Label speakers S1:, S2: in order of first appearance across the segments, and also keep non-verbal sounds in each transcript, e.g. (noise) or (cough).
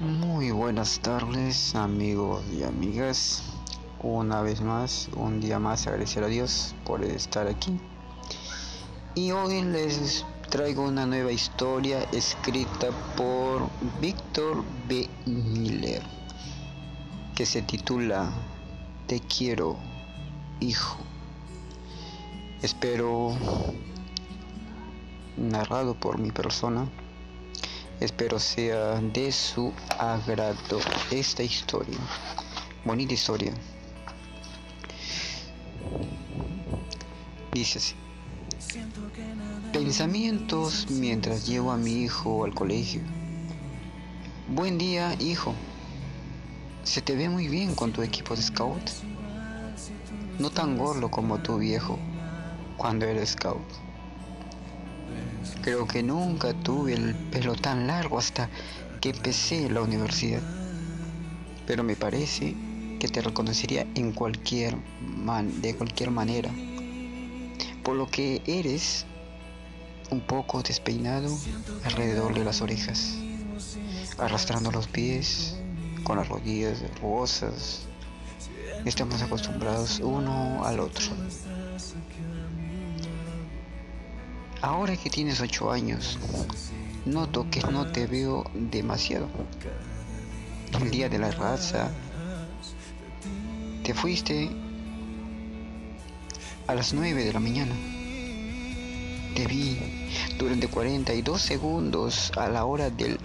S1: Muy buenas tardes amigos y amigas. Una vez más, un día más agradecer a Dios por estar aquí. Y hoy les traigo una nueva historia escrita por Víctor B. Miller que se titula Te quiero, hijo. Espero narrado por mi persona Espero sea de su agrado esta historia. Bonita historia. Dice así. Pensamientos mientras llevo a mi hijo al colegio. Buen día, hijo. Se te ve muy bien con tu equipo de scout. No tan gordo como tu viejo cuando eres scout. Creo que nunca tuve el pelo tan largo hasta que empecé la universidad. Pero me parece que te reconocería en cualquier man, de cualquier manera. Por lo que eres un poco despeinado alrededor de las orejas, arrastrando los pies con las rodillas rugosas. Estamos acostumbrados uno al otro. Ahora que tienes ocho años, noto que no te veo demasiado. El día de la raza, te fuiste a las nueve de la mañana. Te vi durante 42 segundos a la hora del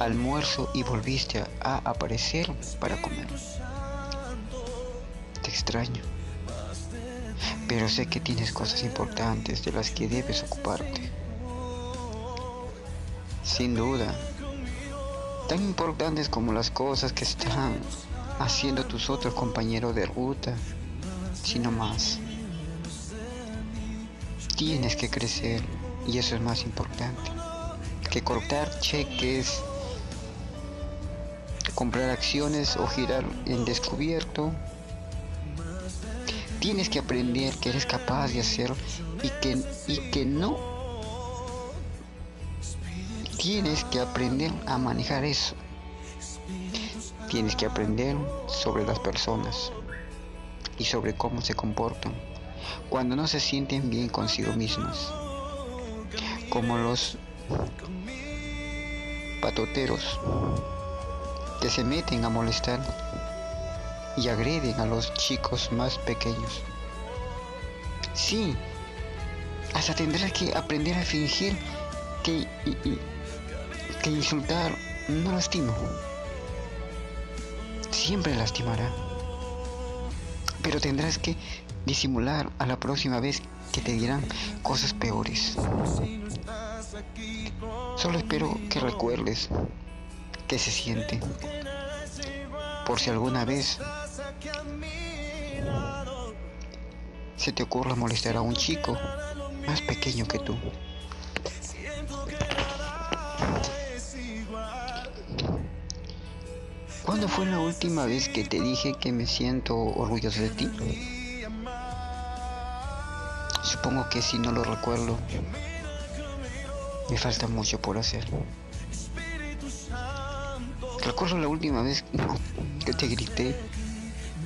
S1: almuerzo y volviste a aparecer para comer. Te extraño pero sé que tienes cosas importantes de las que debes ocuparte. Sin duda, tan importantes como las cosas que están haciendo tus otros compañeros de ruta, sino más. Tienes que crecer y eso es más importante que cortar cheques, comprar acciones o girar en descubierto tienes que aprender que eres capaz de hacer y que, y que no tienes que aprender a manejar eso. Tienes que aprender sobre las personas y sobre cómo se comportan cuando no se sienten bien consigo mismos. Como los patoteros que se meten a molestar y agreden a los chicos más pequeños. Sí, hasta tendrás que aprender a fingir que, que insultar no lastima. Siempre lastimará. Pero tendrás que disimular a la próxima vez que te dirán cosas peores. Solo espero que recuerdes que se siente. Por si alguna vez se te ocurra molestar a un chico más pequeño que tú. ¿Cuándo fue la última vez que te dije que me siento orgulloso de ti? Supongo que si no lo recuerdo, me falta mucho por hacer. Recuerdo la última vez que te grité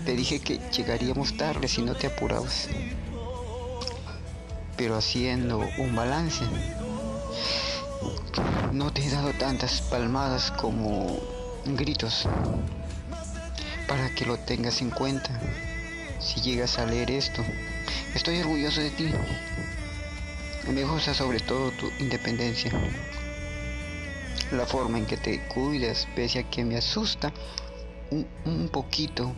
S1: te dije que llegaríamos tarde si no te apurabas. Pero haciendo un balance, no te he dado tantas palmadas como gritos. Para que lo tengas en cuenta si llegas a leer esto. Estoy orgulloso de ti. Me gusta sobre todo tu independencia. La forma en que te cuidas, pese a que me asusta un, un poquito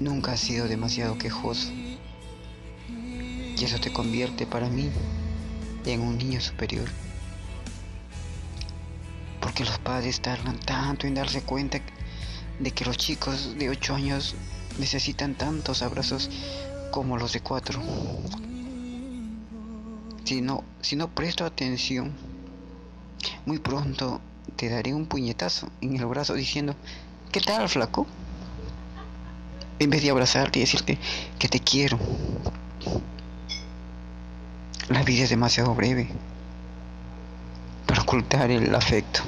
S1: Nunca has sido demasiado quejoso. Y eso te convierte para mí en un niño superior. Porque los padres tardan tanto en darse cuenta de que los chicos de 8 años necesitan tantos abrazos como los de 4. Si no, si no presto atención, muy pronto te daré un puñetazo en el brazo diciendo, ¿qué tal, flaco? En vez de abrazarte y decirte que te quiero. La vida es demasiado breve. Pero ocultar el afecto.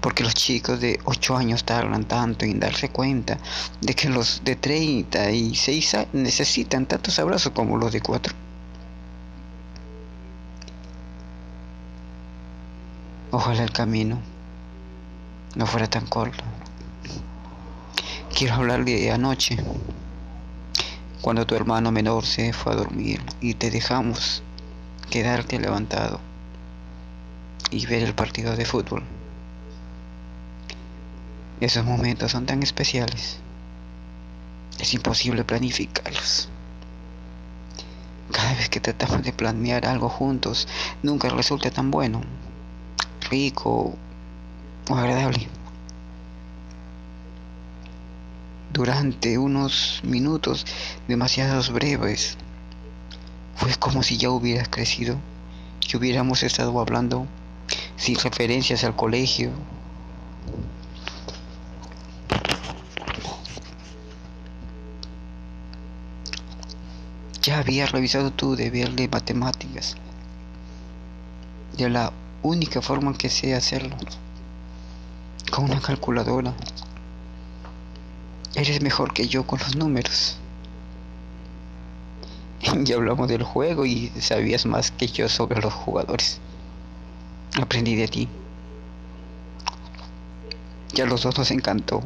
S1: Porque los chicos de 8 años tardan tanto en darse cuenta de que los de 36 necesitan tantos abrazos como los de 4. Ojalá el camino no fuera tan corto. Quiero hablar de anoche, cuando tu hermano menor se fue a dormir y te dejamos quedarte levantado y ver el partido de fútbol. Esos momentos son tan especiales. Es imposible planificarlos. Cada vez que tratamos de planear algo juntos, nunca resulta tan bueno rico o agradable. Durante unos minutos demasiados breves, fue como si ya hubieras crecido, que hubiéramos estado hablando sin referencias al colegio. Ya había revisado tu deber de matemáticas. De la única forma que sé hacerlo. Con una calculadora. Eres mejor que yo con los números. (laughs) Ya hablamos del juego y sabías más que yo sobre los jugadores. Aprendí de ti. Ya a los dos nos encantó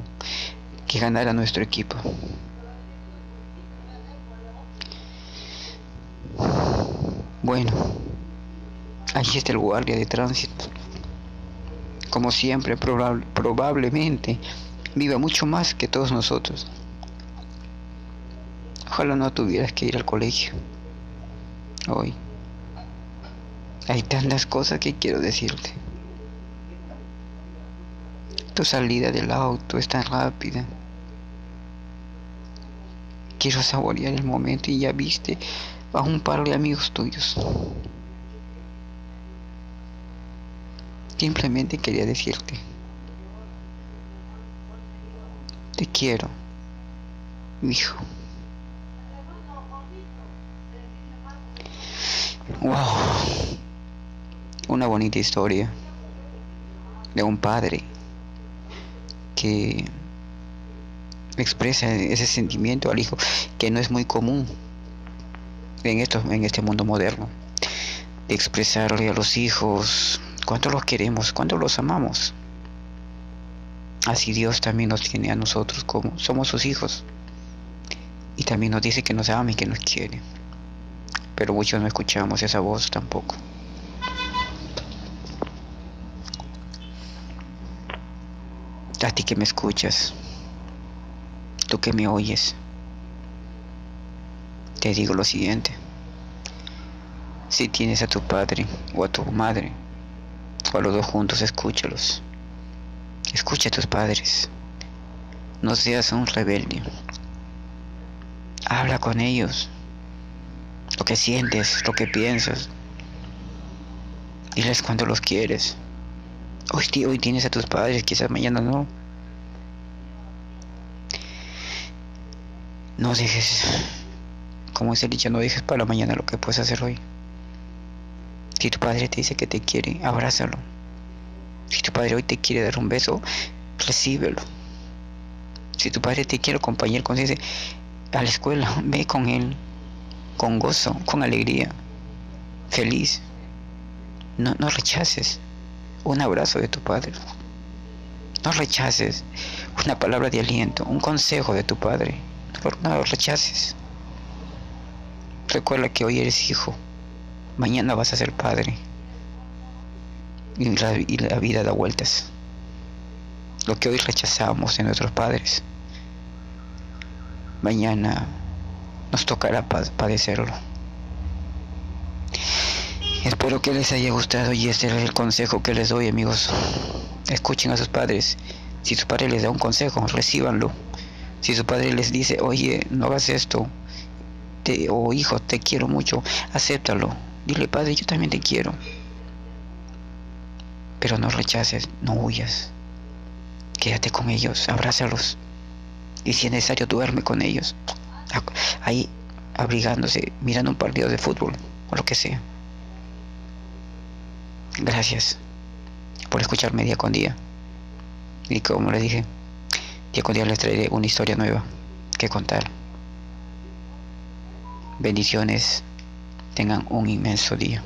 S1: que ganara nuestro equipo. Bueno, Allí está el guardia de tránsito. Como siempre, probablemente viva mucho más que todos nosotros. Ojalá no tuvieras que ir al colegio. Hoy. Hay tantas cosas que quiero decirte. Tu salida del auto es tan rápida. Quiero saborear el momento y ya viste a un par de amigos tuyos. Simplemente quería decirte, te quiero, hijo. Wow, una bonita historia de un padre que expresa ese sentimiento al hijo que no es muy común en esto en este mundo moderno de expresarle a los hijos cuánto los queremos, cuánto los amamos. Así Dios también nos tiene a nosotros como somos sus hijos. Y también nos dice que nos ama y que nos quiere. Pero muchos no escuchamos esa voz tampoco. A ti que me escuchas, tú que me oyes, te digo lo siguiente. Si tienes a tu padre o a tu madre o a los dos juntos, escúchalos. Escucha a tus padres. No seas un rebelde. Habla con ellos. Lo que sientes, lo que piensas. Diles cuando los quieres. Hoy, hoy tienes a tus padres, quizás mañana no. No dejes, como dice el dicho, no dejes para mañana lo que puedes hacer hoy. Si tu padre te dice que te quiere, abrázalo. Si tu padre hoy te quiere dar un beso, recíbelo. Si tu padre te quiere acompañar con ese a la escuela, (laughs) ve con él, con gozo, con alegría, feliz. No, no rechaces un abrazo de tu padre. No rechaces una palabra de aliento, un consejo de tu padre. No, no lo rechaces. Recuerda que hoy eres hijo mañana vas a ser padre. Y la, vida da vueltas. Lo que hoy rechazamos en nuestros padres, mañana nos tocará padecerlo. Espero que les haya gustado y este es el consejo que les doy amigos. Escuchen a sus padres. Si su padre les da un consejo, recíbanlo. Si su padre les dice, oye, no hagas esto, te, o hijo, te quiero mucho, acéptalo. Dile, Padre, yo también te quiero. Pero no rechaces, no huyas. Quédate con ellos, abrázalos. Y si es necesario, duerme con ellos. Ahí, abrigándose, mirando un partido de fútbol o lo que sea. Gracias por escucharme día con día. Y como les dije, día con día les traeré una historia nueva que contar. Bendiciones. Tengan un inmenso día.